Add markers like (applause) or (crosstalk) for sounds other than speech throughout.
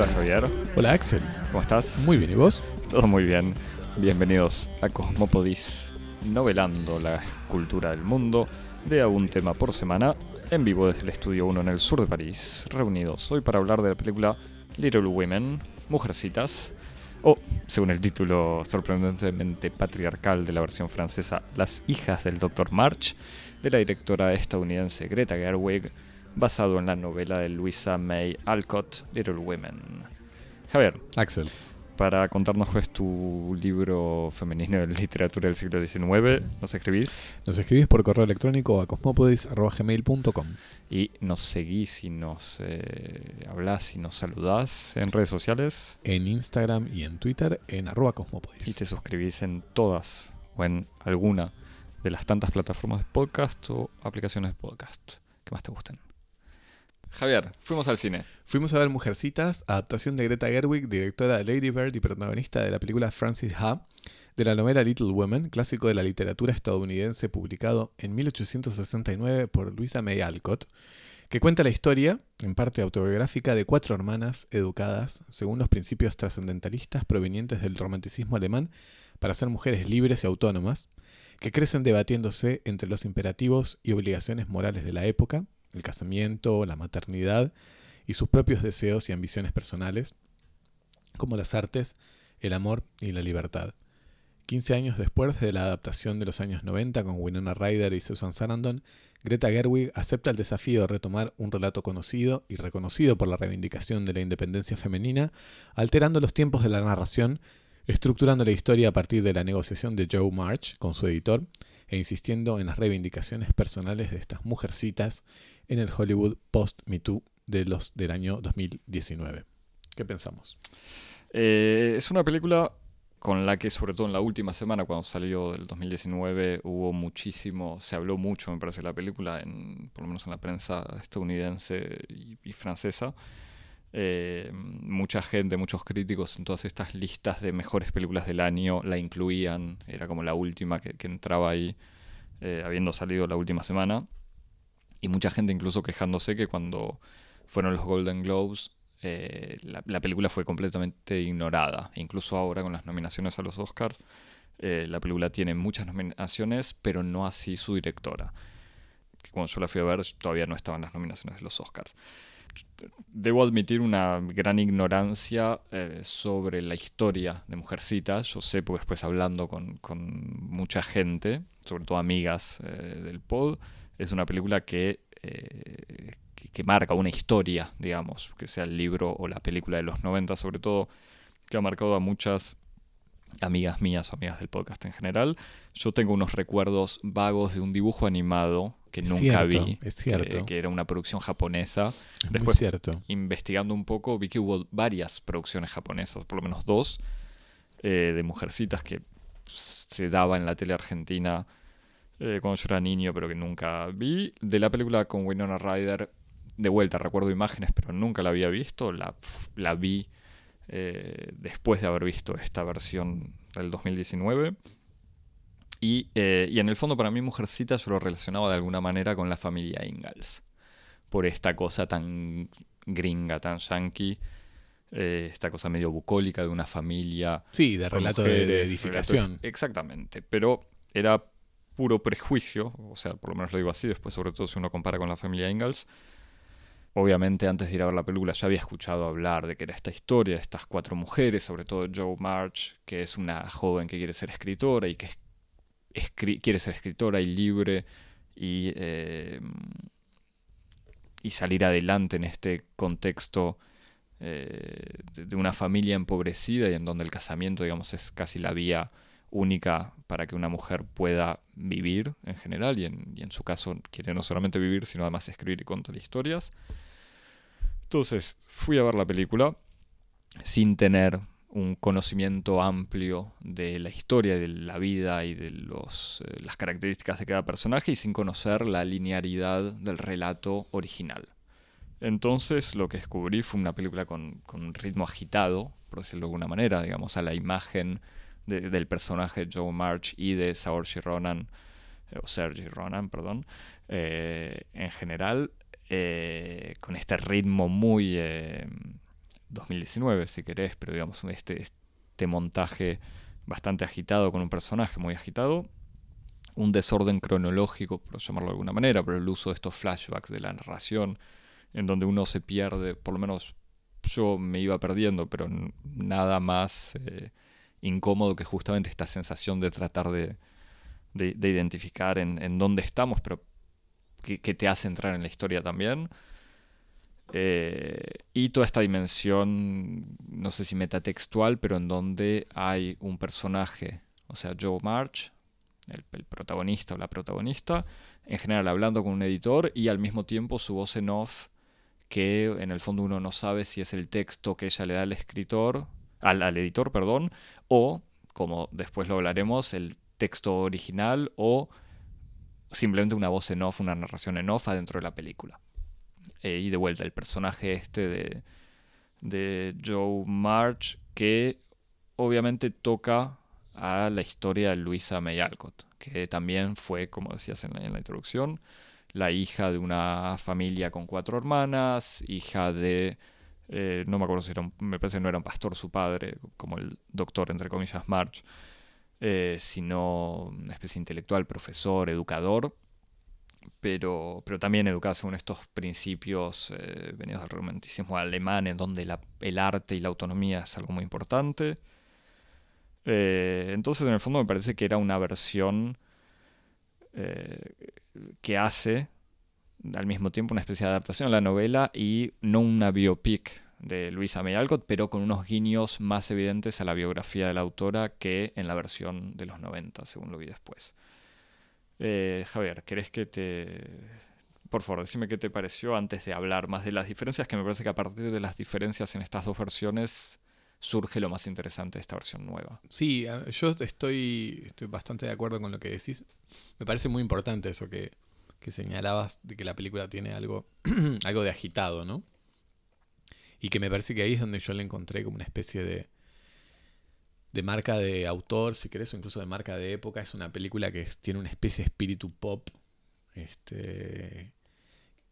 Hola Javier, Hola Axel, ¿cómo estás? muy bien, ¿y vos? Todo muy bien. Bienvenidos a Cosmopodis, novelando la cultura del mundo de a un tema por semana, en vivo desde el Estudio 1 en el sur de París, reunidos hoy para hablar de la película Little Women, Mujercitas, o, según el título sorprendentemente patriarcal de la versión francesa, Las hijas del Dr. March, de la directora estadounidense Greta Gerwig, basado en la novela de Louisa May Alcott, Little Women. Javier, Axel, para contarnos cuál es tu libro femenino de literatura del siglo XIX, nos escribís nos escribís por correo electrónico a cosmopodis.gmail.com y nos seguís y nos eh, hablás y nos saludás en redes sociales en Instagram y en Twitter en arroba y cosmopodis. te suscribís en todas o en alguna de las tantas plataformas de podcast o aplicaciones de podcast que más te gusten. Javier, fuimos al cine. Fuimos a ver Mujercitas, adaptación de Greta Gerwig, directora de Lady Bird y protagonista de la película Francis Ha, de la novela Little Women, clásico de la literatura estadounidense publicado en 1869 por Louisa May Alcott, que cuenta la historia, en parte autobiográfica, de cuatro hermanas educadas según los principios trascendentalistas provenientes del romanticismo alemán para ser mujeres libres y autónomas, que crecen debatiéndose entre los imperativos y obligaciones morales de la época, el casamiento, la maternidad y sus propios deseos y ambiciones personales, como las artes, el amor y la libertad. 15 años después de la adaptación de los años 90 con Winona Ryder y Susan Sarandon, Greta Gerwig acepta el desafío de retomar un relato conocido y reconocido por la reivindicación de la independencia femenina, alterando los tiempos de la narración, estructurando la historia a partir de la negociación de Joe March con su editor e insistiendo en las reivindicaciones personales de estas mujercitas en el Hollywood post-Me Too de los, del año 2019. ¿Qué pensamos? Eh, es una película con la que, sobre todo en la última semana, cuando salió del 2019, hubo muchísimo, se habló mucho, me parece, la película, en, por lo menos en la prensa estadounidense y, francesa. Eh, mucha gente, muchos críticos en todas estas listas de mejores películas del año la incluían, era como la última que, que entraba ahí, eh, habiendo salido la última semana. Y mucha gente incluso quejándose que cuando fueron los Golden Globes eh, la, la película fue completamente ignorada. Incluso ahora con las nominaciones a los Oscars, eh, la película tiene muchas nominaciones, pero no así su directora. Cuando yo la fui a ver todavía no estaban las nominaciones de los Oscars. Debo admitir una gran ignorancia eh, sobre la historia de Mujercitas. Yo sé, porque después hablando con, con mucha gente, sobre todo amigas del pod, es una película que, eh, que, que marca una historia, digamos, que sea el libro o la película de los 90 sobre todo, que ha marcado a muchas amigas mías o amigas del podcast en general. Yo tengo unos recuerdos vagos de un dibujo animado que nunca cierto, vi, es que- cierto. Que, era una producción japonesa. Es Después, cierto. investigando un poco, vi que hubo varias producciones japonesas, por lo menos dos, eh, de mujercitas que se daba en la tele argentina eh, cuando yo era niño, pero que nunca vi. De la película con Winona Ryder, de vuelta, recuerdo imágenes, pero nunca la había visto. La, la vi eh, después de haber visto esta versión del 2019. Y, eh, y en el fondo para mí Mujercita yo lo relacionaba de alguna manera con la familia Ingalls. Por esta cosa tan gringa, tan yankee. eh, esta cosa medio bucólica de una familia. Sí, de relato de, edificación. relato- exactamente. Pero era puro prejuicio. O sea, por lo menos lo digo así. Después, sobre todo si uno compara con la familia Ingalls. Obviamente, antes de ir a ver la película, ya había escuchado hablar de que era esta historia de estas cuatro mujeres, sobre todo Joe March, que es una joven que quiere ser escritora y que es- quiere ser escritora y libre y, eh, y salir adelante en este contexto eh, de una familia empobrecida y en donde el casamiento, digamos, es casi la vía única para que una mujer pueda vivir en general y en, su caso quiere no solamente vivir, sino además escribir y contar historias. Entonces, fui a ver la película sin tener un conocimiento amplio de la historia, de la vida y de los, eh, las características de cada personaje y sin conocer la linearidad del relato original. Entonces lo que descubrí fue una película con, con un ritmo agitado, por decirlo de alguna manera, digamos, a la imagen de- del personaje Joe March y de Saoirse Ronan, eh, o Sergi Ronan, perdón, eh, en general, eh, con este ritmo muy, eh, 2019, si querés, pero digamos, este, este montaje bastante agitado con un personaje muy agitado, un desorden cronológico, por llamarlo de alguna manera, pero el uso de estos flashbacks de la narración, en donde uno se pierde, por lo menos yo me iba perdiendo, pero nada más incómodo que justamente esta sensación de tratar de, de, identificar en, dónde estamos, pero que, te hace entrar en la historia también. Eh, y toda esta dimensión, no sé si metatextual, pero en donde hay un personaje, o sea, Joe March, el, protagonista o la protagonista, en general hablando con un editor y al mismo tiempo su voz en off, que en el fondo uno no sabe si es el texto que ella le da al escritor, al, al editor, perdón, o, como después lo hablaremos, el texto original o simplemente una voz en off, una narración en off adentro de la película. Eh, y de vuelta, el personaje este de, de Joe March que obviamente toca a la historia de Luisa May Alcott, que también fue, como decías en la, introducción, la hija de una familia con cuatro hermanas, hija de, eh, no me acuerdo si era, un, me parece que no era un pastor su padre, como el doctor, entre comillas, March, eh, sino una especie intelectual, profesor, educador, pero, pero también educada según estos principios eh, venidos del romanticismo alemán, en donde el arte y la autonomía es algo muy importante. Entonces, en el fondo, me parece que era una versión que hace al mismo tiempo una especie de adaptación a la novela y no una biopic de Luisa May Alcott, pero con unos guiños más evidentes a la biografía de la autora que en la versión de los 90, según lo vi después. Eh, Javier, ¿querés que te... Por favor, decime qué te pareció antes de hablar más de las diferencias, que me parece que a partir de las diferencias en estas dos versiones surge lo más interesante de esta versión nueva. Sí, yo estoy, estoy bastante de acuerdo con lo que decís. Me parece muy importante eso que, que señalabas de que la película tiene algo, (clears throat) algo de agitado, ¿no? Y que me parece que ahí es donde yo le encontré como una especie de, de marca de autor, si querés, o incluso de marca de época. Es una película que tiene una especie de espíritu pop, este,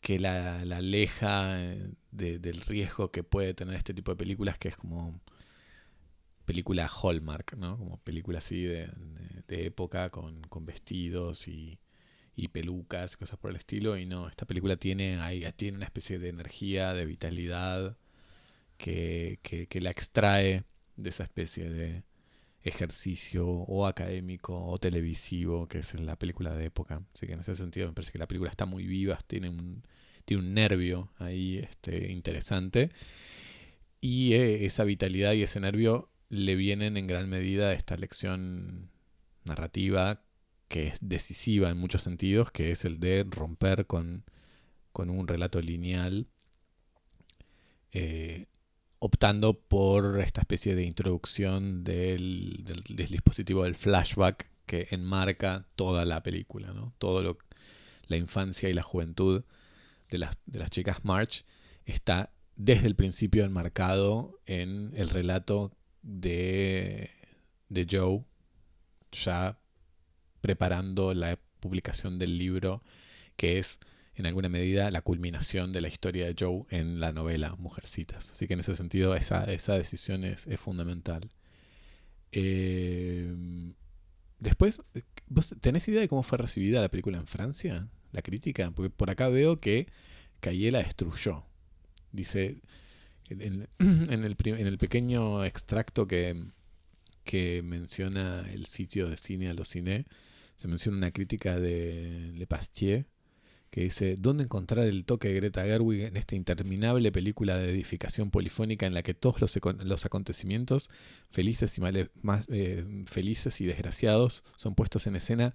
que la, aleja eh, del riesgo que puede tener este tipo de películas, que es como película Hallmark, ¿no? Como película así de, época con, con vestidos y, y pelucas, cosas por el estilo. Y no, esta película tiene, tiene una especie de energía, de vitalidad que, que, la extrae de esa especie de ejercicio o académico o televisivo que es la película de época. Así que en ese sentido me parece que la película está muy viva, tiene un, tiene un nervio ahí este, interesante. Y eh, esa vitalidad y ese nervio le vienen en gran medida a esta lección narrativa que es decisiva en muchos sentidos, que es el de romper con, con un relato lineal eh, optando por esta especie de introducción del, dispositivo del flashback que enmarca toda la película, ¿no? Todo lo, la infancia y la juventud de las, de las chicas March está desde el principio enmarcado en el relato de, de Joe, ya preparando la publicación del libro que es en alguna medida la culminación de la historia de Joe en la novela Mujercitas. Así que en ese sentido esa, decisión es, fundamental. Eh, después, ¿vos tenés idea de cómo fue recibida la película en Francia? La crítica, porque por acá veo que Calle la destruyó. Dice, en, (clears throat) el, en el pequeño extracto que, que menciona el sitio de cine a cine, se menciona una crítica de Le Pastier que dice, ¿dónde encontrar el toque de Greta Gerwig en esta interminable película de edificación polifónica en la que todos los, los acontecimientos, felices y, más, eh, felices y desgraciados, son puestos en escena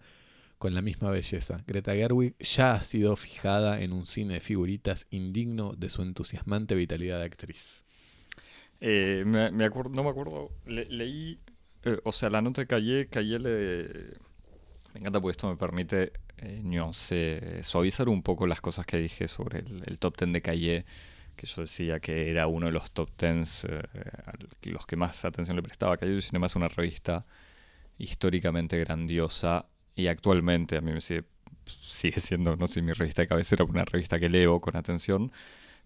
con la misma belleza? Greta Gerwig ya ha sido fijada en un cine de figuritas indigno de su entusiasmante vitalidad de actriz. Eh, me, no me acuerdo, leí, eh, o sea, la nota de Calle, Calle le... Me encanta porque esto me permite eh, suavizar un poco las cosas que dije sobre el, top ten de Calle, que yo decía que era uno de los top tens eh, los que más atención le prestaba. Calle Cinema es una revista históricamente grandiosa y actualmente a mí me sigue, sigue siendo, no sé, mi revista de cabecera, una revista que leo con atención,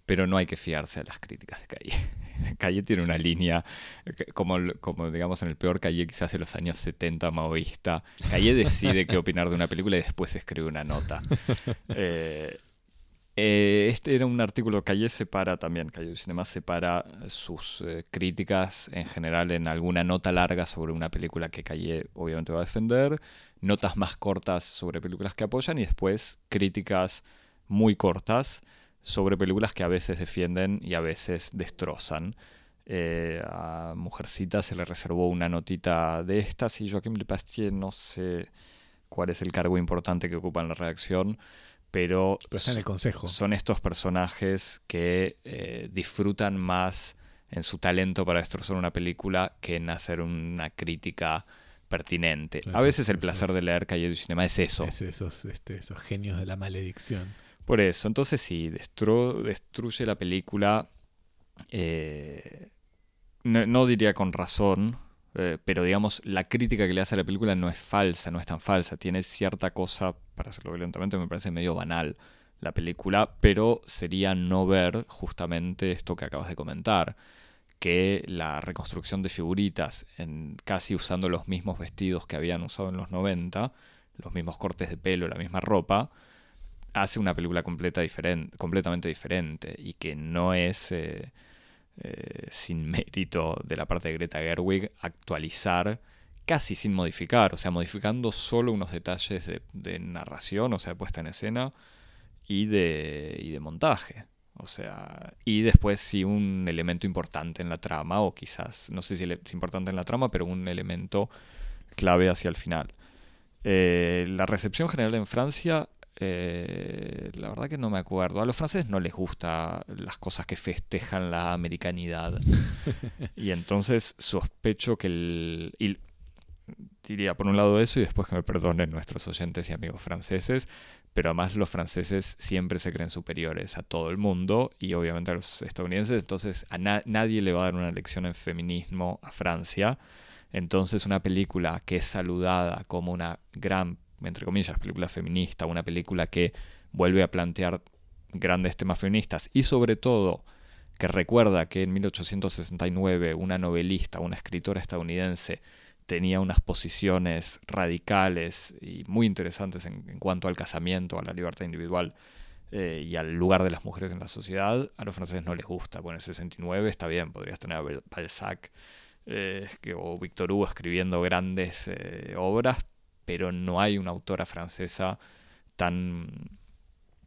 pero no hay que fiarse a las críticas de Calle. (laughs) Calle tiene una línea, como, como digamos en el peor Calle quizás de los años 70 maoísta. Calle decide qué opinar de una película y después escribe una nota. (laughs) Eh, eh, este era un artículo, Calle separa también, Calle Cinema separa sus eh, críticas en general en alguna nota larga sobre una película que Calle obviamente va a defender, notas más cortas sobre películas que apoyan y después críticas muy cortas sobre películas que a veces defienden y a veces destrozan. Eh, a Mujercita se le reservó una notita de estas y Joaquim Lepastier no sé cuál es el cargo importante que ocupa en la redacción pero, está en el consejo. son estos personajes que eh, disfrutan más en su talento para destrozar una película que en hacer una crítica pertinente. a veces el placer de leer Calle du Cinema es eso. Es esos, este, esos genios de la maledicción. Por eso, entonces sí, destruye la película, eh, no, diría con razón, eh, pero digamos, la crítica que le hace a la película no es falsa, no es tan falsa, tiene cierta cosa, para hacerlo violentamente, me parece medio banal la película, pero sería no ver justamente esto que acabas de comentar, que la reconstrucción de figuritas, en, casi usando los mismos vestidos que habían usado en los 90, los mismos cortes de pelo, la misma ropa, hace una película completa completamente diferente y que no es... Eh, eh, sin (laughs) mérito de la parte de Greta Gerwig, actualizar casi sin modificar, o sea, modificando solo unos detalles de, narración, o sea, puesta en escena y de, y de montaje. O sea, y después sí un elemento importante en la trama, o quizás, no sé si es importante en la trama, pero un elemento clave hacia el final. Eh, la recepción general en Francia eh, la verdad que no me acuerdo. A los franceses no les gusta las cosas que festejan la americanidad. (laughs) y entonces sospecho que el... Y diría por un lado eso y después que me perdonen nuestros oyentes y amigos franceses, pero además los franceses siempre se creen superiores a todo el mundo y obviamente a los estadounidenses, entonces a nadie le va a dar una lección en feminismo a Francia. Entonces una película que es saludada como una gran entre comillas, película feminista, una película que vuelve a plantear grandes temas feministas y sobre todo que recuerda que en 1869 una novelista, una escritora estadounidense tenía unas posiciones radicales y muy interesantes en, cuanto al casamiento, a la libertad individual eh, y al lugar de las mujeres en la sociedad, a los franceses no les gusta. Bueno, en el 69 está bien, podrías tener a Balzac eh, o Victor Hugo escribiendo grandes eh, obras, pero no hay una autora francesa tan,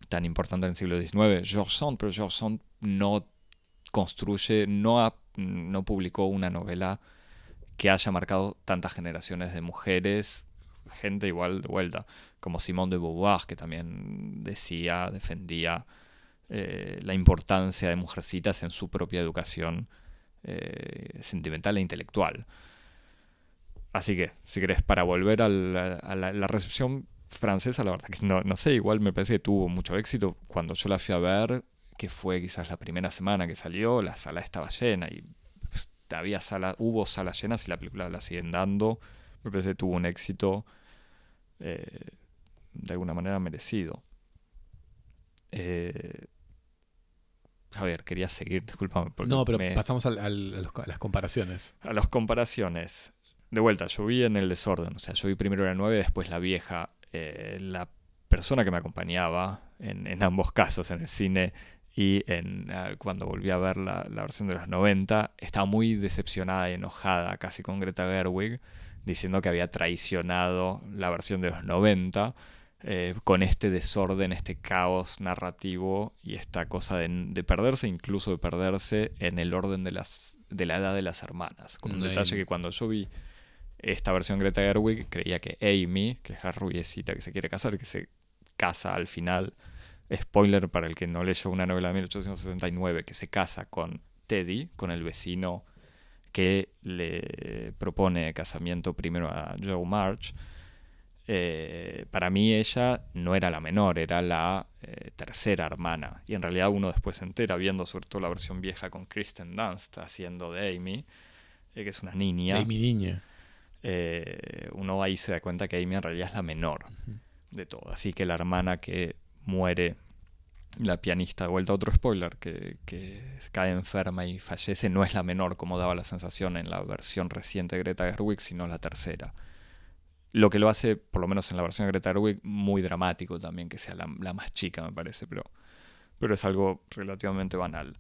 tan importante en el siglo XIX. Georges Sand, pero Georges Sand no construye, no, no publicó una novela que haya marcado tantas generaciones de mujeres, gente igual de vuelta, como Simone de Beauvoir, que también decía, defendía eh, la importancia de mujercitas en su propia educación eh, sentimental e intelectual. Así que, si querés, para volver a la, recepción francesa, la verdad que no, no, sé, igual me parece que tuvo mucho éxito. Cuando yo la fui a ver, que fue quizás la primera semana que salió, la sala estaba llena y pues, había sala, hubo salas llenas y la película la siguen dando. Me parece que tuvo un éxito eh, de alguna manera merecido. Eh, Javier, quería seguir, discúlpame. no, pero pasamos a, las comparaciones. A las comparaciones de vuelta, yo vi en el desorden, o sea, yo vi primero la 9, después la vieja. Eh, la persona que me acompañaba en, ambos casos, en el cine y en, cuando volví a ver la, versión de los 90, estaba muy decepcionada y enojada casi con Greta Gerwig, diciendo que había traicionado la versión de los 90. Eh, con este desorden, este caos narrativo y esta cosa de, de, perderse, incluso de perderse en el orden de, las, de la edad de las hermanas. Con un detalle que cuando yo vi esta versión Greta Gerwig creía que Amy, que es la rubiecita que se quiere casar, que se casa al final, spoiler para el que no leyó una novela de 1869, que se casa con Teddy, con el vecino que le propone casamiento primero a Joe March. Eh, para mí ella no era la menor, era la eh, tercera hermana. Y en realidad uno después se entera, viendo sobre todo la versión vieja con Kristen Dunst haciendo de Amy, eh, que es una niña. Amy niña. Eh, uno ahí se da cuenta que Amy en realidad es la menor de todo. Así que la hermana que muere la pianista, vuelta a otro spoiler, que, que cae enferma y fallece, no es la menor como daba la sensación en la versión reciente de Greta Gerwig, sino la tercera. Lo que lo hace, por lo menos en la versión de Greta Gerwig, muy dramático también, que sea la, más chica, me parece, pero, pero es algo relativamente banal.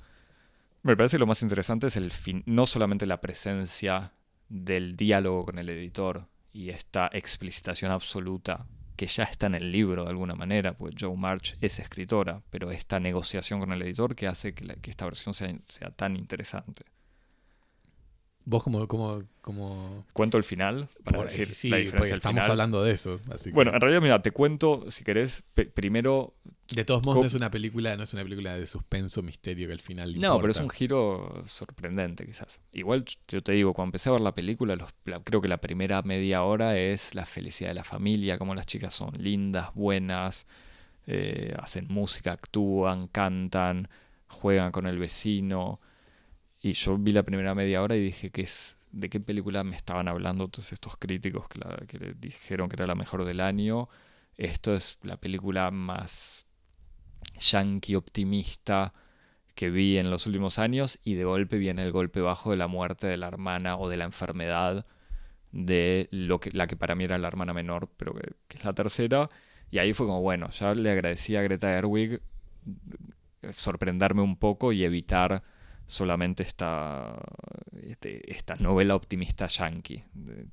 Me parece que lo más interesante es el fin, no solamente la presencia del diálogo con el editor y esta explicitación absoluta que ya está en el libro de alguna manera, pues Joe March es escritora, pero esta negociación con el editor que hace que, esta versión sea, tan interesante. ¿Vos como, como, como... ¿Cuento el final? Para decir la diferencia estamos hablando de eso. Bueno, en realidad, mira, te cuento, si querés, primero de todos modos, no es una película, no es una película de suspenso, misterio que al final. No, pero es un giro sorprendente, quizás. Igual yo te digo, cuando empecé a ver la película, creo que la primera media hora es la felicidad de la familia, como las chicas son lindas, buenas, eh, hacen música, actúan, cantan, juegan con el vecino. Y yo vi la primera media hora y dije que es de qué película me estaban hablando todos estos críticos que, que dijeron que era la mejor del año. Esto es la película más yankee optimista que vi en los últimos años y de golpe viene el golpe bajo de la muerte de la hermana o de la enfermedad de lo que, la que para mí era la hermana menor, pero que, es la tercera. Y ahí fue como, bueno, ya le agradecí a Greta Gerwig sorprenderme un poco y evitar solamente esta, este, esta novela optimista yankee,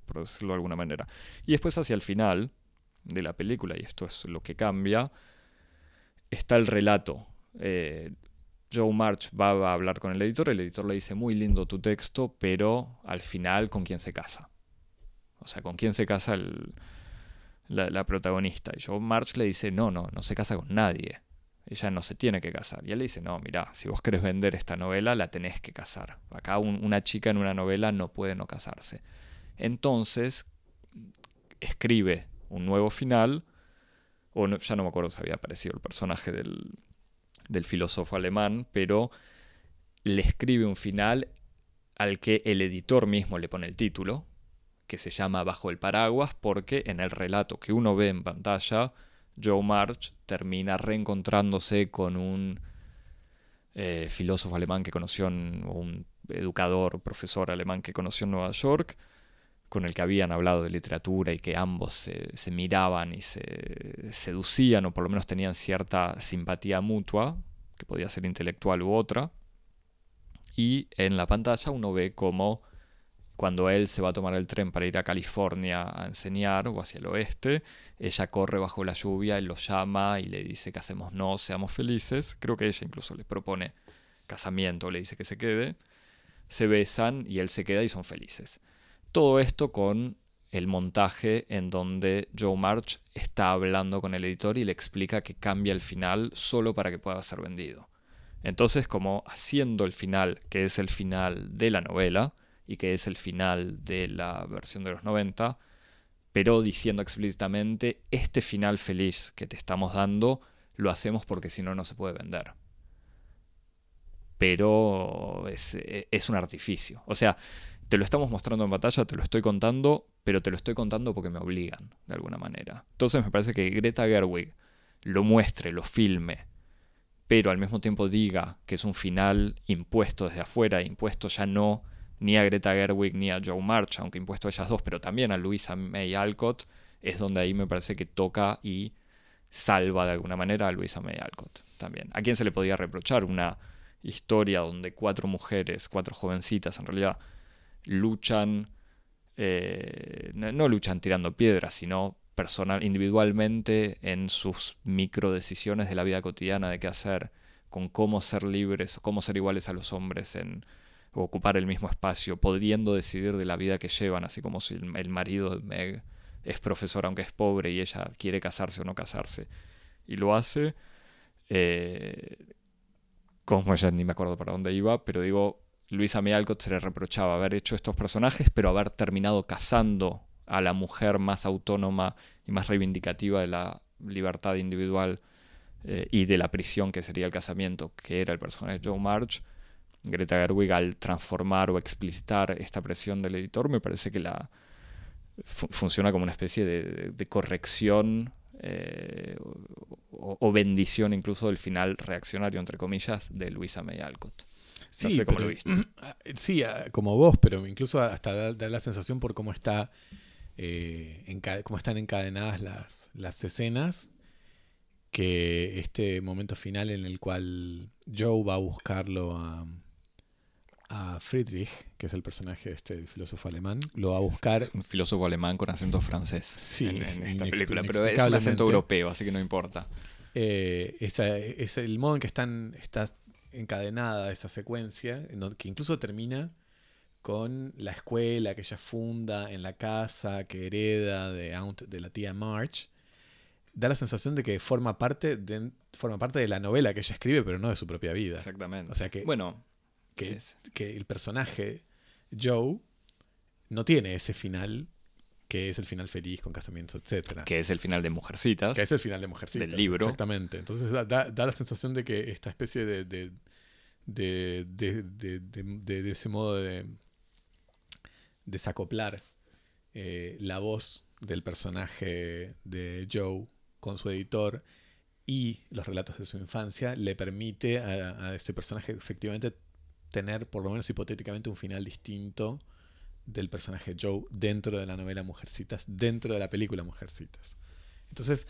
por decirlo de alguna manera. Y después hacia el final de la película, y esto es lo que cambia, está el relato. Eh, Joe March va a hablar con el editor, el editor le dice muy lindo tu texto, pero al final con quién se casa. O sea, con quién se casa la, protagonista. Y Joe March le dice, no, no, no se casa con nadie. Ella no se tiene que casar. Y él le dice, no, mira, si vos querés vender esta novela, la tenés que casar. Acá una chica en una novela no puede no casarse. Entonces, escribe un nuevo final o ya no me acuerdo si había aparecido el personaje del, del filósofo alemán, pero le escribe un final al que el editor mismo le pone el título, que se llama Bajo el paraguas, porque en el relato que uno ve en pantalla, Joe March termina reencontrándose con un eh, filósofo alemán que conoció, un educador, profesor alemán que conoció en Nueva York, con el que habían hablado de literatura y que ambos se, miraban y se seducían o por lo menos tenían cierta simpatía mutua, que podía ser intelectual u otra. Y en la pantalla uno ve cómo cuando él se va a tomar el tren para ir a California a enseñar o hacia el oeste, ella corre bajo la lluvia, él lo llama y le dice que hacemos no, seamos felices. Creo que ella incluso le propone casamiento, le dice que se quede. Se besan y él se queda y son felices. Todo esto con el montaje en donde Joe March está hablando con el editor y le explica que cambia el final solo para que pueda ser vendido. Entonces, como haciendo el final, que es el final de la novela y que es el final de la versión de los 90, pero diciendo explícitamente, este final feliz que te estamos dando, lo hacemos porque si no, no se puede vender. Pero es, un artificio. O sea, te lo estamos mostrando en batalla, te lo estoy contando, pero te lo estoy contando porque me obligan, de alguna manera. Entonces me parece que Greta Gerwig lo muestre, lo filme, pero al mismo tiempo diga que es un final impuesto desde afuera, impuesto ya no ni a Greta Gerwig ni a Joe March, aunque impuesto a ellas dos, pero también a Louisa May Alcott, es donde ahí me parece que toca y salva de alguna manera a Louisa May Alcott también. ¿A quién se le podía reprochar una historia donde cuatro mujeres, cuatro jovencitas en realidad, luchan, eh, no, luchan tirando piedras, sino personal, individualmente en sus micro decisiones de la vida cotidiana de qué hacer, con cómo ser libres, cómo ser iguales a los hombres en ocupar el mismo espacio, pudiendo decidir de la vida que llevan, así como si el, marido de Meg es profesor aunque es pobre y ella quiere casarse o no casarse. Y lo hace, eh, como ya ni me acuerdo para dónde iba, pero digo, Luisa May Alcott se le reprochaba haber hecho estos personajes, pero haber terminado casando a la mujer más autónoma y más reivindicativa de la libertad individual eh, y de la prisión que sería el casamiento, que era el personaje de Joe March. Greta Gerwig al transformar o explicitar esta presión del editor me parece que la funciona como una especie de, corrección eh, o, bendición incluso del final reaccionario, entre comillas, de Luisa May Alcott. No sé cómo pero- lo viste. (clears throat) Sí, como vos, pero incluso hasta da, da la sensación por cómo está eh, enca- cómo están encadenadas las, las escenas que este momento final en el cual Joe va a buscarlo a, a Friedrich, que es el personaje de este filósofo alemán, lo va a buscar Es un filósofo alemán con acento francés Sí, en, en esta película, pero es un acento europeo, así que no importa. eh, es el modo en que están, está encadenada esa secuencia, en donde- que incluso termina con la escuela que ella funda en la casa que hereda de, Aunt- de la tía March, da la sensación de que forma parte de, forma parte de la novela que ella escribe, pero no de su propia vida. Exactamente. O sea que, bueno, que, es- que el personaje Joe no tiene ese final que es el final feliz con casamiento, etcétera. que es el final de Mujercitas. Que es el final de Mujercitas. Del libro. Exactamente. Entonces da, da- da la sensación de que esta especie de. de, de, de, de- ese modo de desacoplar eh, la voz del personaje de Joe con su editor y los relatos de su infancia le permite a, a ese personaje efectivamente tener, por lo menos hipotéticamente, un final distinto del personaje Joe dentro de la novela Mujercitas, dentro de la película Mujercitas. Entonces,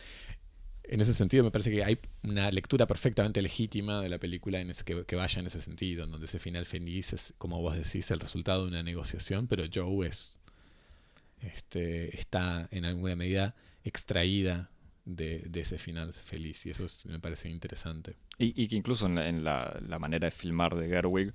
en ese sentido me parece que hay una lectura perfectamente legítima de la película en ese, que, vaya en ese sentido, en donde ese final feliz es, como vos decís, el resultado de una negociación, pero Joe es, este, está en alguna medida extraída de, ese final feliz y eso es- me parece interesante. Y, que incluso en, la, en la manera de filmar de Gerwig,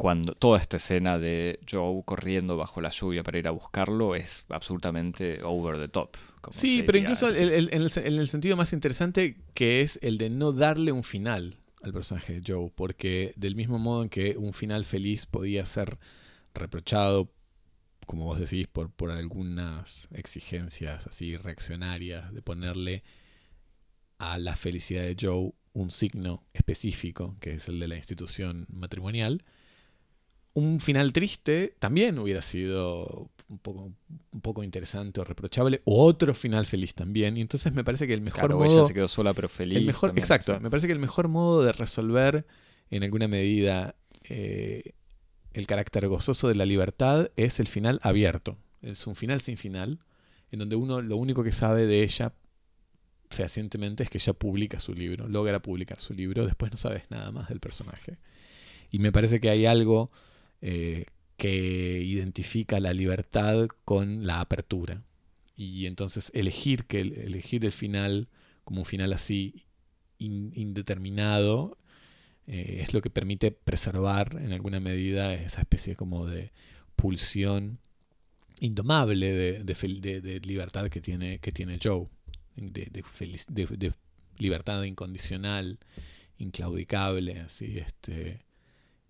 cuando toda esta escena de Joe corriendo bajo la lluvia para ir a buscarlo es absolutamente over the top. como Sí, pero incluso el- el- en, el, en el sentido más interesante que es el de no darle un final al personaje de Joe, porque del mismo modo en que un final feliz podía ser reprochado, como vos decís, por, por algunas exigencias así reaccionarias de ponerle a la felicidad de Joe un signo específico, que es el de la institución matrimonial, un final triste también hubiera sido un poco, un poco interesante o reprochable, o otro final feliz también. Y entonces me parece que el mejor Claro, modo. ella se quedó sola pero feliz. el mejor, también, exacto, sí. me parece que el mejor modo de resolver en alguna medida eh, el carácter gozoso de la libertad es el final abierto. Es un final sin final, en donde uno lo único que sabe de ella fehacientemente es que ella publica su libro, logra publicar su libro, después no sabes nada más del personaje. Y me parece que hay algo eh, que identifica la libertad con la apertura. Y entonces elegir, que el, elegir el final como un final así in- indeterminado eh, es lo que permite preservar en alguna medida esa especie como de pulsión indomable de, libertad que tiene, que tiene Joe, de libertad incondicional, inclaudicable, así, este,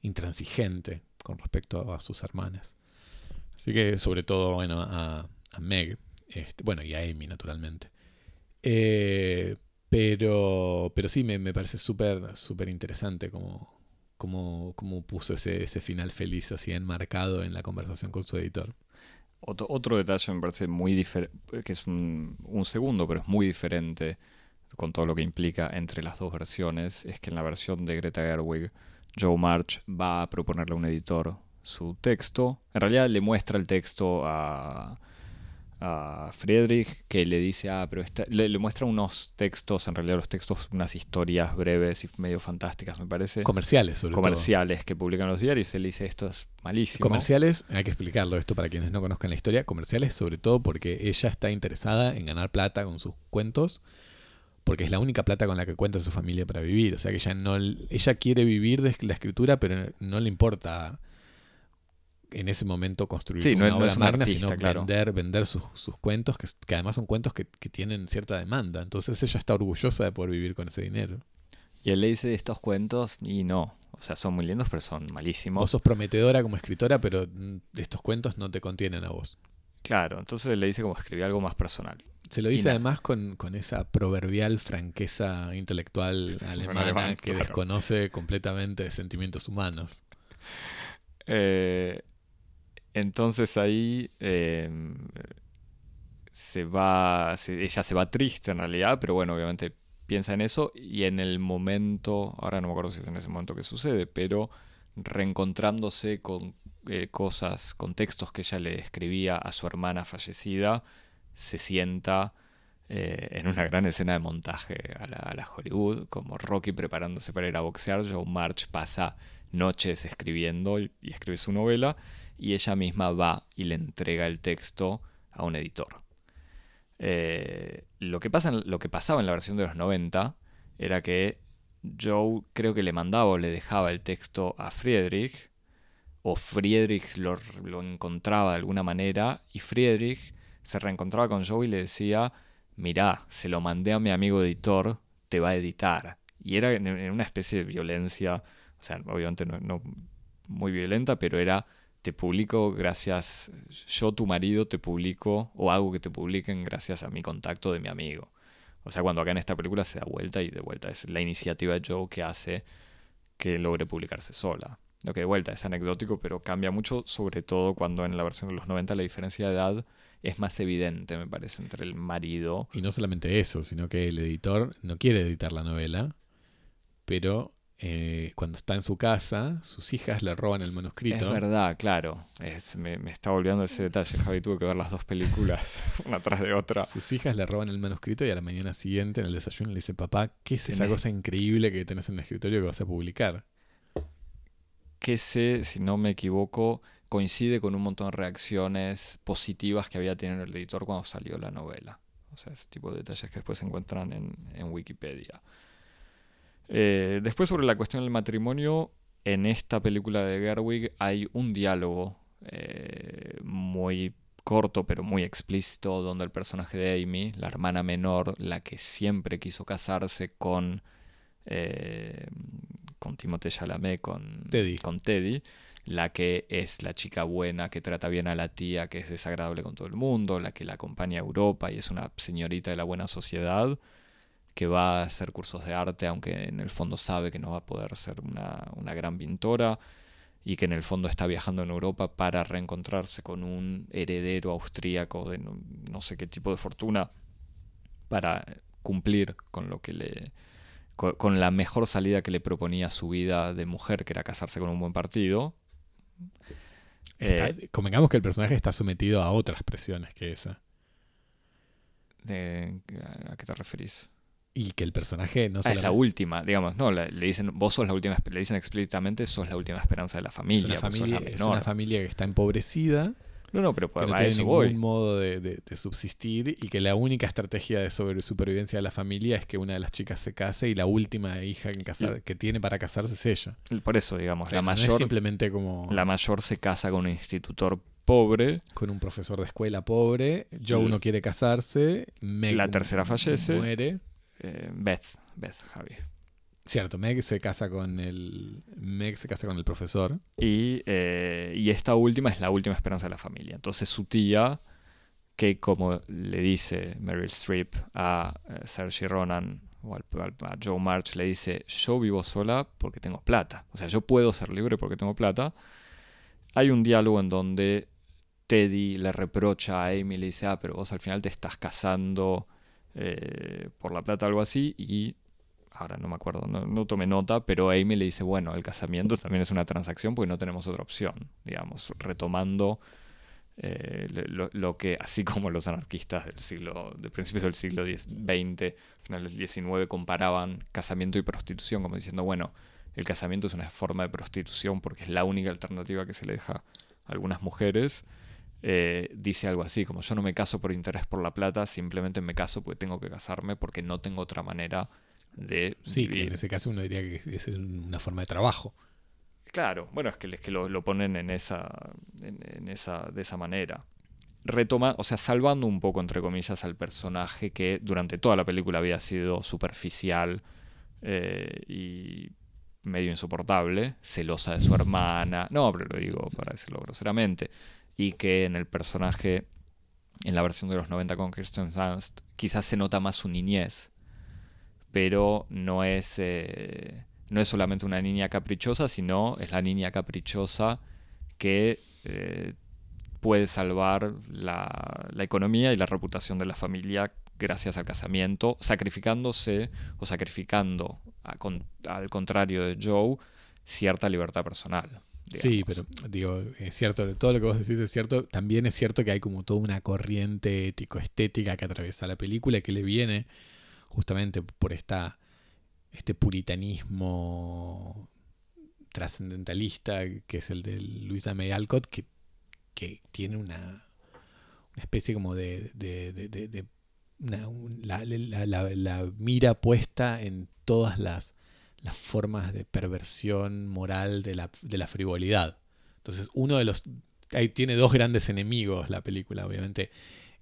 intransigente con respecto a sus hermanas. Así que sobre todo, bueno, a, Meg, este, bueno, y a Amy, naturalmente. Eh, pero, pero sí, me, parece súper súper interesante como, como, como puso ese, ese final feliz así enmarcado en la conversación con su editor. Otro, otro detalle me parece muy diferente, que es un, un segundo, pero es muy diferente con todo lo que implica entre las dos versiones, es que en la versión de Greta Gerwig, Joe March va a proponerle a un editor su texto. En realidad le muestra el texto a, a Friedrich, que le dice, ah, pero esta- le, le muestra unos textos, en realidad los textos, unas historias breves y medio fantásticas, me parece, Comerciales, sobre comerciales que publican los diarios. Él dice, esto es malísimo. Comerciales, hay que explicarlo esto para quienes no conozcan la historia. Comerciales, sobre todo porque ella está interesada en ganar plata con sus cuentos, porque es la única plata con la que cuenta su familia para vivir. O sea que ella no, ella quiere vivir de la escritura, pero no le importa en ese momento construir Sí, no una no obra es un magna, artista, sino claro. vender, vender sus, sus cuentos, que, que además son cuentos que, que tienen cierta demanda. Entonces ella está orgullosa de poder vivir con ese dinero. Y él le dice estos cuentos y no. O sea, son muy lindos, pero son malísimos. Vos sos prometedora como escritora, pero mm, estos cuentos no te contienen a vos. Claro, entonces le dice como escribir algo más personal. Se lo dice además con, con esa proverbial franqueza intelectual (laughs) alemana alemán, que claro. desconoce completamente de sentimientos humanos. (laughs) Eh, entonces ahí eh, se va, se- ella se va triste en realidad, pero bueno, obviamente piensa en eso y en el momento, ahora no me acuerdo si es en ese momento que sucede, pero reencontrándose con eh, cosas, con textos que ella le escribía a su hermana fallecida, se sienta eh, en una gran escena de montaje a la, Hollywood, como Rocky preparándose para ir a boxear, Joe March pasa noches escribiendo y, escribe su novela, y ella misma va y le entrega el texto a un editor. Eh, lo, que pasa, lo que pasaba en la versión de los 90 era que Joe creo que le mandaba o le dejaba el texto a Friedrich, o Friedrich lo, lo encontraba de alguna manera, y Friedrich se reencontraba con Joe y le decía, mirá, se lo mandé a mi amigo editor, te va a editar. Y era en, una especie de violencia, o sea, obviamente no, muy violenta, pero era, te publico gracias, yo tu marido te publico, o hago que te publiquen gracias a mi contacto de mi amigo. O sea, cuando acá en esta película se da vuelta y de vuelta es la iniciativa de Joe que hace que logre publicarse sola. Lo que de vuelta es anecdótico, pero cambia mucho, sobre todo cuando en la versión de los 90 la diferencia de edad es más evidente, me parece, entre el marido. Y no solamente eso, sino que el editor no quiere editar la novela, pero eh, cuando está en su casa, sus hijas le roban el manuscrito. Es verdad, claro. me, me, está volviendo ese detalle, Javi. Tuve que ver las dos películas, (laughs) una tras de otra. Sus hijas le roban el manuscrito y a la mañana siguiente en el desayuno le dice, papá, ¿qué es esa cosa increíble que tenés en el escritorio que vas a publicar? Que sé, si no me equivoco, coincide con un montón de reacciones positivas que había tenido el editor cuando salió la novela. O sea, ese tipo de detalles que después se encuentran en, Wikipedia. Eh, después sobre la cuestión del matrimonio, en esta película de Gerwig hay un diálogo eh, muy corto pero muy explícito donde el personaje de Amy, la hermana menor, la que siempre quiso casarse con, eh, con Timothée Chalamet, con con Teddy la que es la chica buena, que trata bien a la tía, que es desagradable con todo el mundo, la que la acompaña a Europa y es una señorita de la buena sociedad, que va a hacer cursos de arte, aunque en el fondo sabe que no va a poder ser una, gran pintora, y que en el fondo está viajando en Europa para reencontrarse con un heredero austríaco de no, sé qué tipo de fortuna, para cumplir con lo que le con, la mejor salida que le proponía su vida de mujer, que era casarse con un buen partido, eh, convengamos que el personaje está sometido a otras presiones que esa. ¿A qué te referís? Y que el personaje no ah, Es la última, digamos, no, le, dicen, vos sos la última, le dicen explícitamente, sos la última esperanza de la familia. es una familia que está empobrecida no, no, pero, que no tiene ningún modo de, subsistir y que la única estrategia de sobre supervivencia de la familia es que una de las chicas se case y la última hija que, tiene para casarse es ella. Por eso, digamos, la mayor. simplemente como. La mayor se casa con un institutor pobre. Con un profesor de escuela pobre. Joe no quiere casarse. la tercera fallece. Muere. Eh, Beth, Beth, Javi. Cierto, Meg se casa con el. Meg se casa con el profesor. Y, eh, y esta última es la última esperanza de la familia. Entonces su tía, que como le dice Meryl Streep a eh, Saoirse Ronan o a Joe March, le dice: Yo vivo sola porque tengo plata. O sea, yo puedo ser libre porque tengo plata. Hay un diálogo en donde Teddy le reprocha a Amy, le dice: Ah, pero vos al final te estás casando eh, por la plata, algo así. Y ahora no me acuerdo, no, tomé nota, pero Amy le dice, bueno, el casamiento también es una transacción porque no tenemos otra opción, digamos, retomando eh, lo, que, así como los anarquistas del siglo, de principios del siglo XX, finales del XIX, comparaban casamiento y prostitución, como diciendo, bueno, el casamiento es una forma de prostitución porque es la única alternativa que se le deja a algunas mujeres. Eh, dice algo así, como yo no me caso por interés por la plata, simplemente me caso porque tengo que casarme porque no tengo otra manera de sí, en ese caso uno diría que es una forma de trabajo. Claro, bueno, es que, es que lo, ponen en esa, en, esa, de esa manera. Retoma, o sea, salvando un poco, entre comillas, al personaje que durante toda la película había sido superficial eh, y medio insoportable, celosa de su hermana, no, pero lo digo para decirlo groseramente, y que en el personaje, en la versión de los 90 con Kirsten Dunst, quizás se nota más su niñez, pero no es, eh, no es solamente una niña caprichosa, sino es la niña caprichosa que eh, puede salvar la, economía y la reputación de la familia gracias al casamiento, sacrificándose o sacrificando, al contrario de Joe, cierta libertad personal. Sí, pero digo, es cierto, todo lo que vos decís es cierto. También es cierto que hay como toda una corriente ético-estética que atraviesa la película y que le viene justamente por esta, este puritanismo trascendentalista que es el de Luisa May Alcott, que, que tiene una, una especie como de, la, la, mira puesta en todas las, las formas de perversión moral de la, de la frivolidad. Entonces, uno de los... Ahí tiene dos grandes enemigos la película, obviamente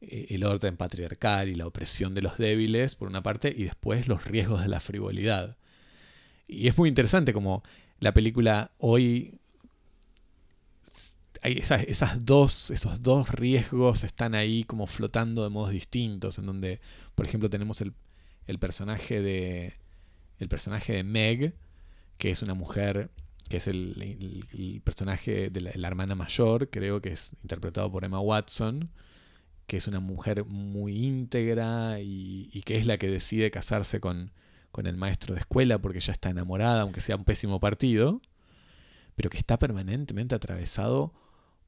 el orden patriarcal y la opresión de los débiles, por una parte, y después los riesgos de la frivolidad. Y es muy interesante como la película hoy hay esas, dos, esos dos riesgos están ahí como flotando de modos distintos, en donde, por ejemplo, tenemos el, el personaje de el personaje de Meg, que es una mujer, que es el, personaje de la, hermana mayor, creo que es interpretado por Emma Watson, que es una mujer muy íntegra y, que es la que decide casarse con, con el maestro de escuela porque ya está enamorada, aunque sea un pésimo partido, pero que está permanentemente atravesado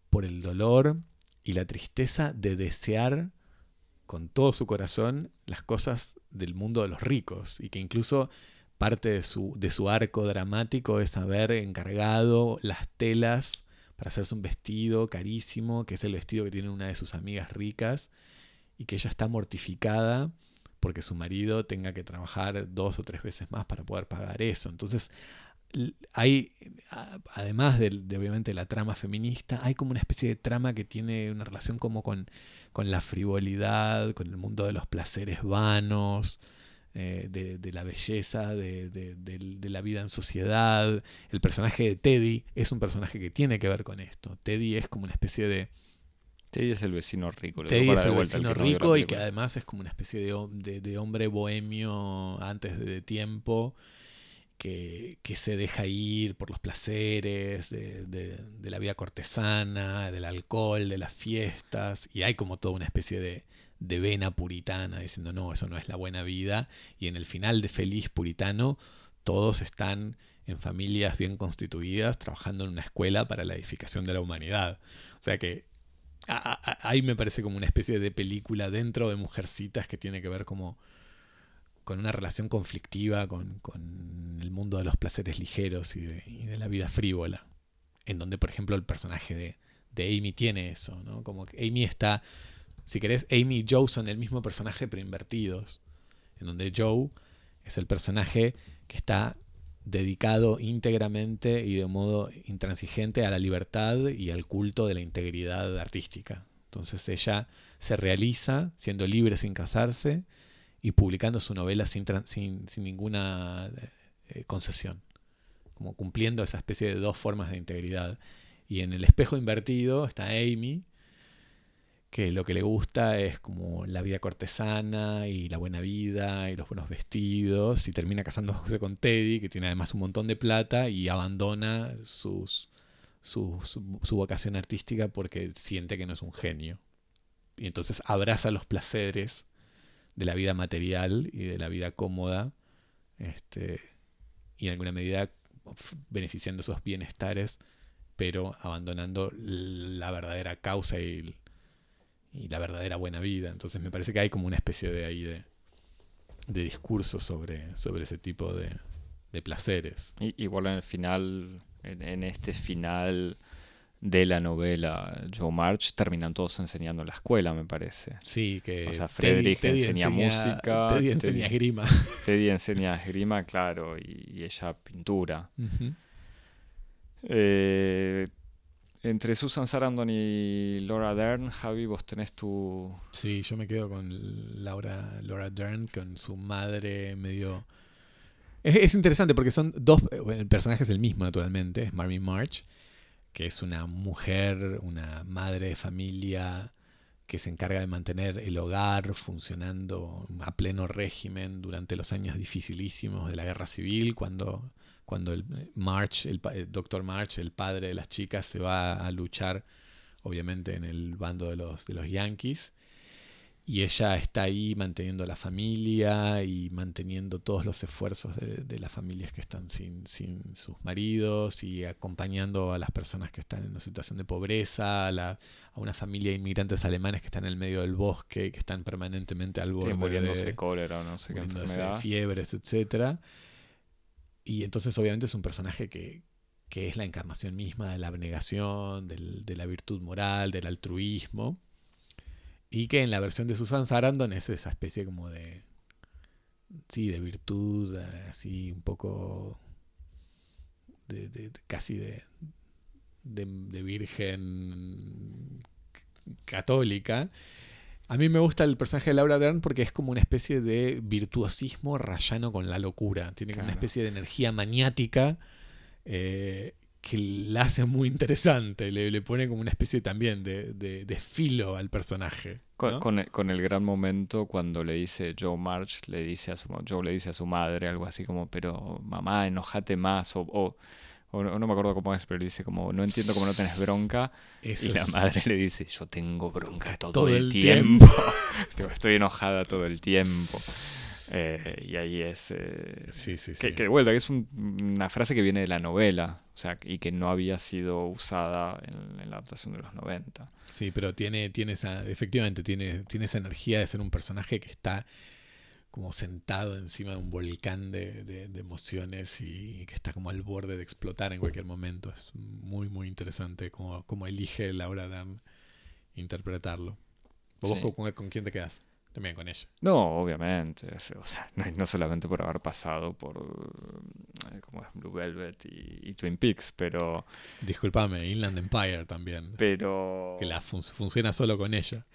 por el dolor y la tristeza de desear con todo su corazón las cosas del mundo de los ricos y que incluso parte de su, de su arco dramático es haber encargado las telas para hacerse un vestido carísimo, que es el vestido que tiene una de sus amigas ricas y que ella está mortificada porque su marido tenga que trabajar dos o tres veces más para poder pagar eso. Entonces hay, además de, obviamente la trama feminista, hay como una especie de trama que tiene una relación como con, con la frivolidad, con el mundo de los placeres vanos, eh, de, la belleza, de, la vida en sociedad. El personaje de Teddy es un personaje que tiene que ver con esto. Teddy es como una especie de... Teddy es el vecino rico. Teddy es el vecino rico y que además es como una especie de, hombre bohemio antes de tiempo que, se deja ir por los placeres de, la vida cortesana, del alcohol, de las fiestas, y hay como toda una especie de, vena puritana diciendo no, eso no es la buena vida, y en el final de Feliz Puritano todos están en familias bien constituidas trabajando en una escuela para la edificación de la humanidad. O sea que ahí me parece como una especie de película dentro de Mujercitas que tiene que ver como con una relación conflictiva con, el mundo de los placeres ligeros y de, la vida frívola. En donde, por ejemplo, el personaje de, de, Amy tiene eso, ¿no? Como que Amy está, si querés, Amy y Joe son el mismo personaje pero invertidos. En donde Joe es el personaje que está dedicado íntegramente y de modo intransigente a la libertad y al culto de la integridad artística. Entonces ella se realiza siendo libre sin casarse y publicando su novela sin, ninguna eh, concesión, como cumpliendo esa especie de dos formas de integridad. Y en el espejo invertido está Amy, que lo que le gusta es como la vida cortesana y la buena vida y los buenos vestidos, y termina casándose con Teddy, que tiene además un montón de plata, y abandona sus, su, su vocación artística porque siente que no es un genio. Y entonces abraza los placeres de la vida material y de la vida cómoda, este, y en alguna medida beneficiando esos bienestares, pero abandonando la verdadera causa y, y, la verdadera buena vida. Entonces me parece que hay como una especie de ahí de, de discurso sobre, sobre ese tipo de, de placeres. igual en el final, en este final de la novela Joe March terminan todos enseñando en la escuela, me parece. Sí, que. O sea, Friedrich enseña, música. Teddy enseña esgrima. (laughs) Teddy enseña esgrima, claro, y, ella pintura. Eh, entre Susan Sarandon y Laura Dern, Javi, vos tenés tu. Sí, yo me quedo con Laura, Laura Dern, con su madre medio. Es, es interesante porque son dos. El personaje es el mismo, naturalmente, es Marvin March que es una mujer, una madre de familia que se encarga de mantener el hogar funcionando a pleno régimen durante los años dificilísimos de la guerra civil, cuando, cuando el March, el, doctor March, el padre de las chicas, se va a luchar, obviamente, en el bando de los, de los Yankees. y ella está ahí manteniendo la familia y manteniendo todos los esfuerzos de, las familias que están sin, sin, sus maridos y acompañando a las personas que están en una situación de pobreza, a, la, a una familia de inmigrantes alemanes que están en el medio del bosque que están permanentemente al borde muriéndose de cólera o no sé qué enfermedad. fiebres, etcétera. Y entonces obviamente es un personaje que, que es la encarnación misma de la abnegación, de la virtud moral, del altruismo y que en la versión de Susan Sarandon es esa especie como de. Sí, de virtud, así un poco. De, casi de, de, virgen católica. A mí me gusta el personaje de Laura Dern porque es como una especie de virtuosismo rayano con la locura. Tiene una especie de energía maniática eh, que la hace muy interesante, le, pone como una especie también de, de, filo al personaje. Con, el, gran momento cuando le dice Joe March, le dice a su, Joe le dice a su madre algo así como, pero mamá, enojate más, o, o, no me acuerdo cómo es, pero le dice como, no entiendo cómo no tenés bronca. y la madre le dice, yo tengo bronca todo, el, tiempo. (laughs) Estoy enojada todo el tiempo. Eh, y ahí es... Eh, sí, sí, que, que, de vuelta, que es una frase que viene de la novela, o sea, y que no había sido usada en, la adaptación de los 90. Sí, pero tiene, tiene esa, efectivamente, tiene, tiene esa energía de ser un personaje que está como sentado encima de un volcán de, de, emociones y, que está como al borde de explotar en cualquier momento. Es muy, muy interesante como, como elige Laura Dan interpretarlo. ¿Vos con, con quién te quedas? También con ella. No, obviamente. O sea, no, solamente por haber pasado por eh, como es Blue Velvet y, Twin Peaks, pero... Disculpame, Inland Empire también. Pero... Que la funciona solo con ella.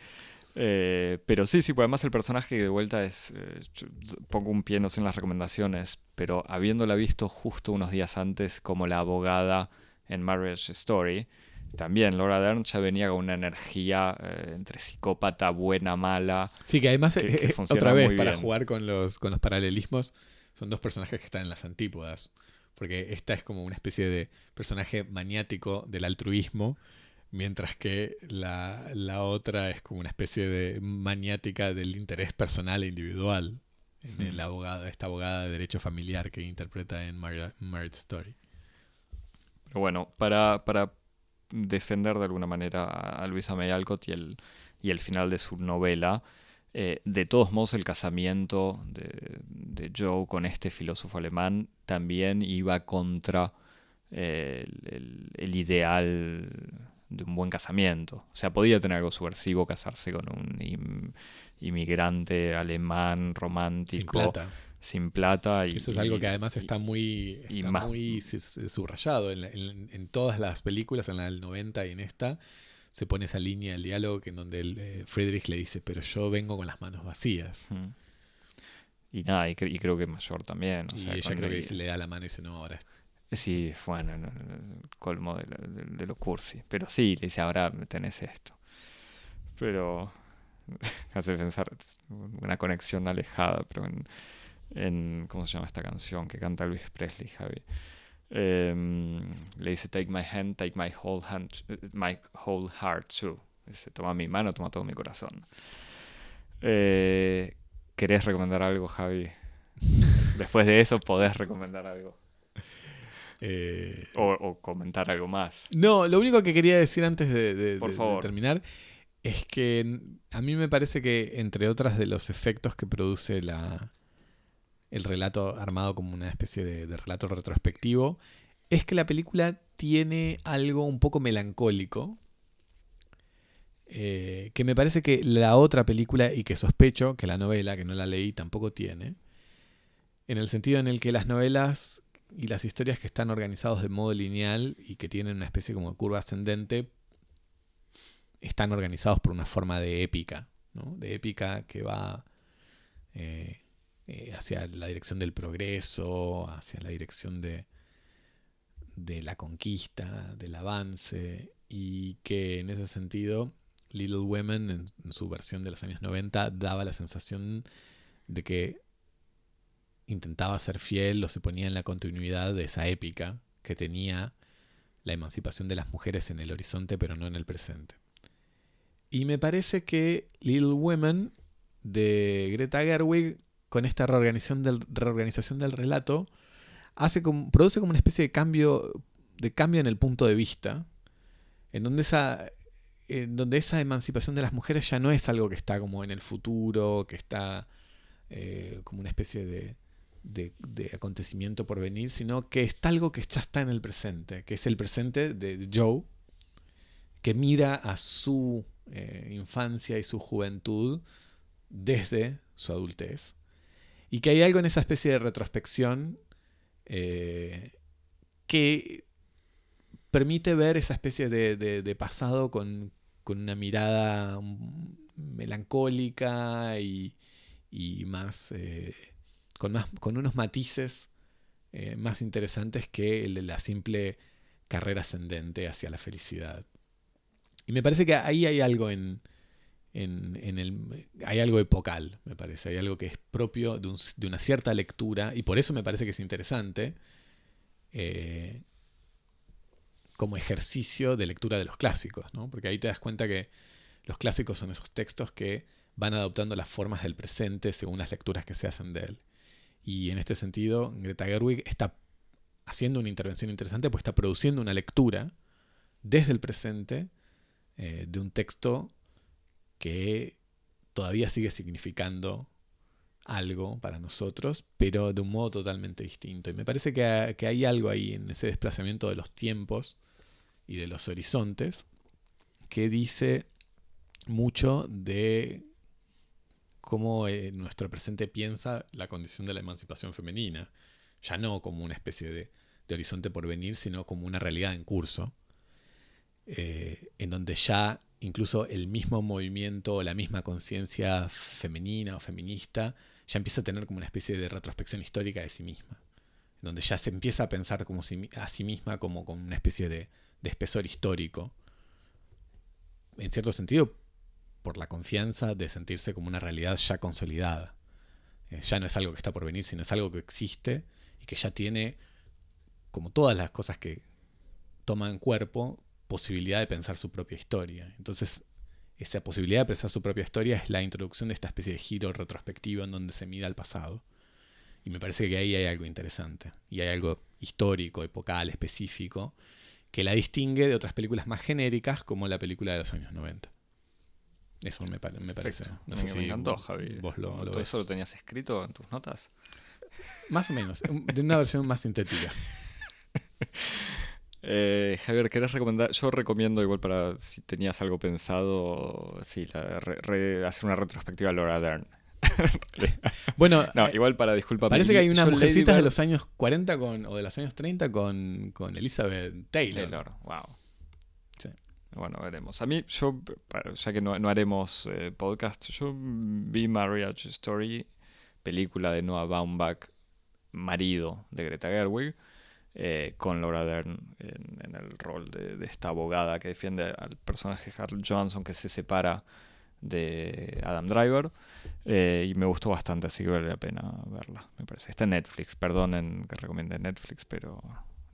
Eh, pero sí, sí, pues además el personaje de vuelta es... Eh, pongo un pie, no sé en las recomendaciones, pero habiéndola visto justo unos días antes como la abogada en Marriage Story, también Laura Dern ya venía con una energía eh, entre psicópata, buena, mala. Sí, que además, otra vez, para jugar con los, con los paralelismos, son dos personajes que están en las antípodas. Porque esta es como una especie de personaje maniático del altruismo, mientras que la, la otra es como una especie de maniática del interés personal e individual. En el abogado, esta abogada de derecho familiar que interpreta en Marriage Story. Pero bueno, para, para defender de alguna manera a Luisa May Alcott y el, y el final de su novela. Eh, de todos modos, el casamiento de, de, Joe con este filósofo alemán también iba contra eh, el, ideal de un buen casamiento. O sea, podía tener algo subversivo casarse con un inmigrante alemán romántico sin plata. Y, Eso es algo que además está muy, muy subrayado en, todas las películas, en la del 90 y en esta. Se pone esa línea del diálogo que en donde el, eh, Friedrich le dice, pero yo vengo con las manos vacías. Y nada, y, creo que mayor también. y ella creo que le da la mano y dice, no, ahora... Sí, bueno, colmo de, de, lo cursi. Pero sí, le dice, ahora tenés esto. Pero (laughs) hace pensar una conexión alejada, pero en, en, ¿cómo se llama esta canción que canta Luis Presley, Javi? Em, le dice Take my hand, take my whole hand, my whole heart too. Dice, toma mi mano, toma todo mi corazón. Eh, ¿Querés recomendar algo, Javi? (laughs) Después de eso, ¿podés recomendar algo? Eh, o, comentar algo más. No, lo único que quería decir antes de terminar es que a mí me parece que, entre otras de los efectos que produce la, el relato armado como una especie de, relato retrospectivo, es que la película tiene algo un poco melancólico, eh, que me parece que la otra película, y que sospecho que la novela, que no la leí, tampoco tiene, en el sentido en el que las novelas y las historias que están organizados de modo lineal y que tienen una especie como de curva ascendente, están organizados por una forma de épica, ¿no? de épica que va eh, eh, hacia la dirección del progreso, hacia la dirección de, de la conquista, del avance, y que en ese sentido Little Women en, su versión de los años 90 daba la sensación de que intentaba ser fiel o se ponía en la continuidad de esa épica que tenía la emancipación de las mujeres en el horizonte pero no en el presente. Y me parece que Little Women de Greta Gerwig, con esta reorganización del, reorganización del relato, hace produce como una especie de cambio, de cambio en el punto de vista, en donde esa, en donde esa emancipación de las mujeres ya no es algo que está como en el futuro, que está eh, como una especie de, de, acontecimiento por venir, sino que está algo que ya está en el presente, que es el presente de Joe, que mira a su eh, infancia y su juventud desde su adultez. Y que hay algo en esa especie de retrospección eh, que permite ver esa especie de, pasado con, una mirada melancólica y, más, eh, con unos matices eh, más interesantes que la simple carrera ascendente hacia la felicidad. Y me parece que ahí hay algo en, en, el, hay algo epocal, me parece, hay algo que es propio de, una cierta lectura, y por eso me parece que es interesante, eh, como ejercicio de lectura de los clásicos, ¿no? porque ahí te das cuenta que los clásicos son esos textos que van adoptando las formas del presente según las lecturas que se hacen de él. Y en este sentido, Greta Gerwig está haciendo una intervención interesante, pues está produciendo una lectura desde el presente eh, de un texto que todavía sigue significando algo para nosotros, pero de un modo totalmente distinto. Y me parece que, hay algo ahí en ese desplazamiento de los tiempos y de los horizontes que dice mucho de cómo eh, nuestro presente piensa la condición de la emancipación femenina, ya no como una especie de, horizonte por venir, sino como una realidad en curso, eh, en donde ya incluso el mismo movimiento la misma conciencia femenina o feminista ya empieza a tener como una especie de retrospección histórica de sí misma, donde ya se empieza a pensar como a sí misma como una especie de, espesor histórico, en cierto sentido por la confianza de sentirse como una realidad ya consolidada. Eh, ya no es algo que está por venir, sino es algo que existe y que ya tiene, como todas las cosas que toman cuerpo, posibilidad de pensar su propia historia. Entonces, esa posibilidad de pensar su propia historia es la introducción de esta especie de giro retrospectivo en donde se mira el pasado. Y me parece que ahí hay algo interesante. Y hay algo histórico, epocal, específico, que la distingue de otras películas más genéricas como la película de los años 90. Eso me, parece. me, encantó, Javi. ¿Todo eso lo tenías escrito en tus notas? Más o menos, de una versión más sintética. (laughs) Eh, Javier, ¿querés recomendar? Yo recomiendo, igual para si tenías algo pensado, sí, hacer una retrospectiva a Laura Dern. (laughs) bueno, no, eh, igual para disculpa. Parece que hay unas mujercitas de los años 40 con, o de los años 30 con, con Elizabeth Taylor. Taylor, wow. Bueno, veremos. A mí, yo, ya que no, no haremos eh, podcast, yo vi Marriage Story, película de Noah Baumbach, marido de Greta Gerwig. Eh, con Laura Dern en, el rol de, esta abogada que defiende al personaje Harold Johnson que se separa de Adam Driver eh, y me gustó bastante así que vale la pena verla me parece está en Netflix perdonen que recomiende Netflix pero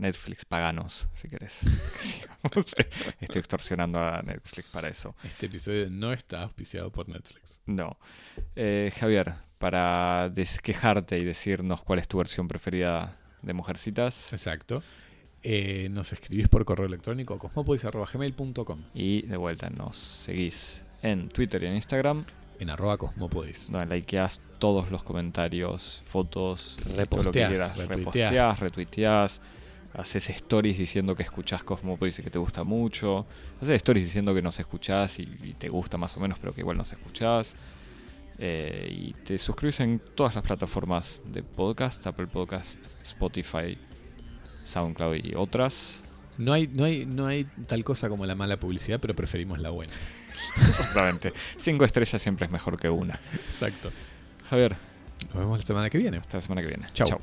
Netflix paganos si querés (laughs) (laughs) estoy extorsionando a Netflix para eso este episodio no está auspiciado por Netflix no eh, Javier para desquejarte y decirnos cuál es tu versión preferida de Mujercitas. Exacto. Eh, nos escribís por correo electrónico cosmopodis.gmail.com Y de vuelta nos seguís en Twitter y en Instagram. En arroba cosmopodis. Donde likeás todos los comentarios, fotos, reposteás, lo que quieras. Reposteás, retuiteás. Haces stories diciendo que escuchás Cosmopodis y que te gusta mucho. Haces stories diciendo que nos escuchás y, y te gusta más o menos, pero que igual nos escuchás. Eh, y te suscribes en todas las plataformas de podcast, Apple Podcast, Spotify, SoundCloud y otras. No hay, no hay, no hay tal cosa como la mala publicidad, pero preferimos la buena. Exactamente. Cinco estrellas siempre es mejor que una. Exacto. Javier. Nos vemos la semana que viene. Hasta la semana que viene. Chao.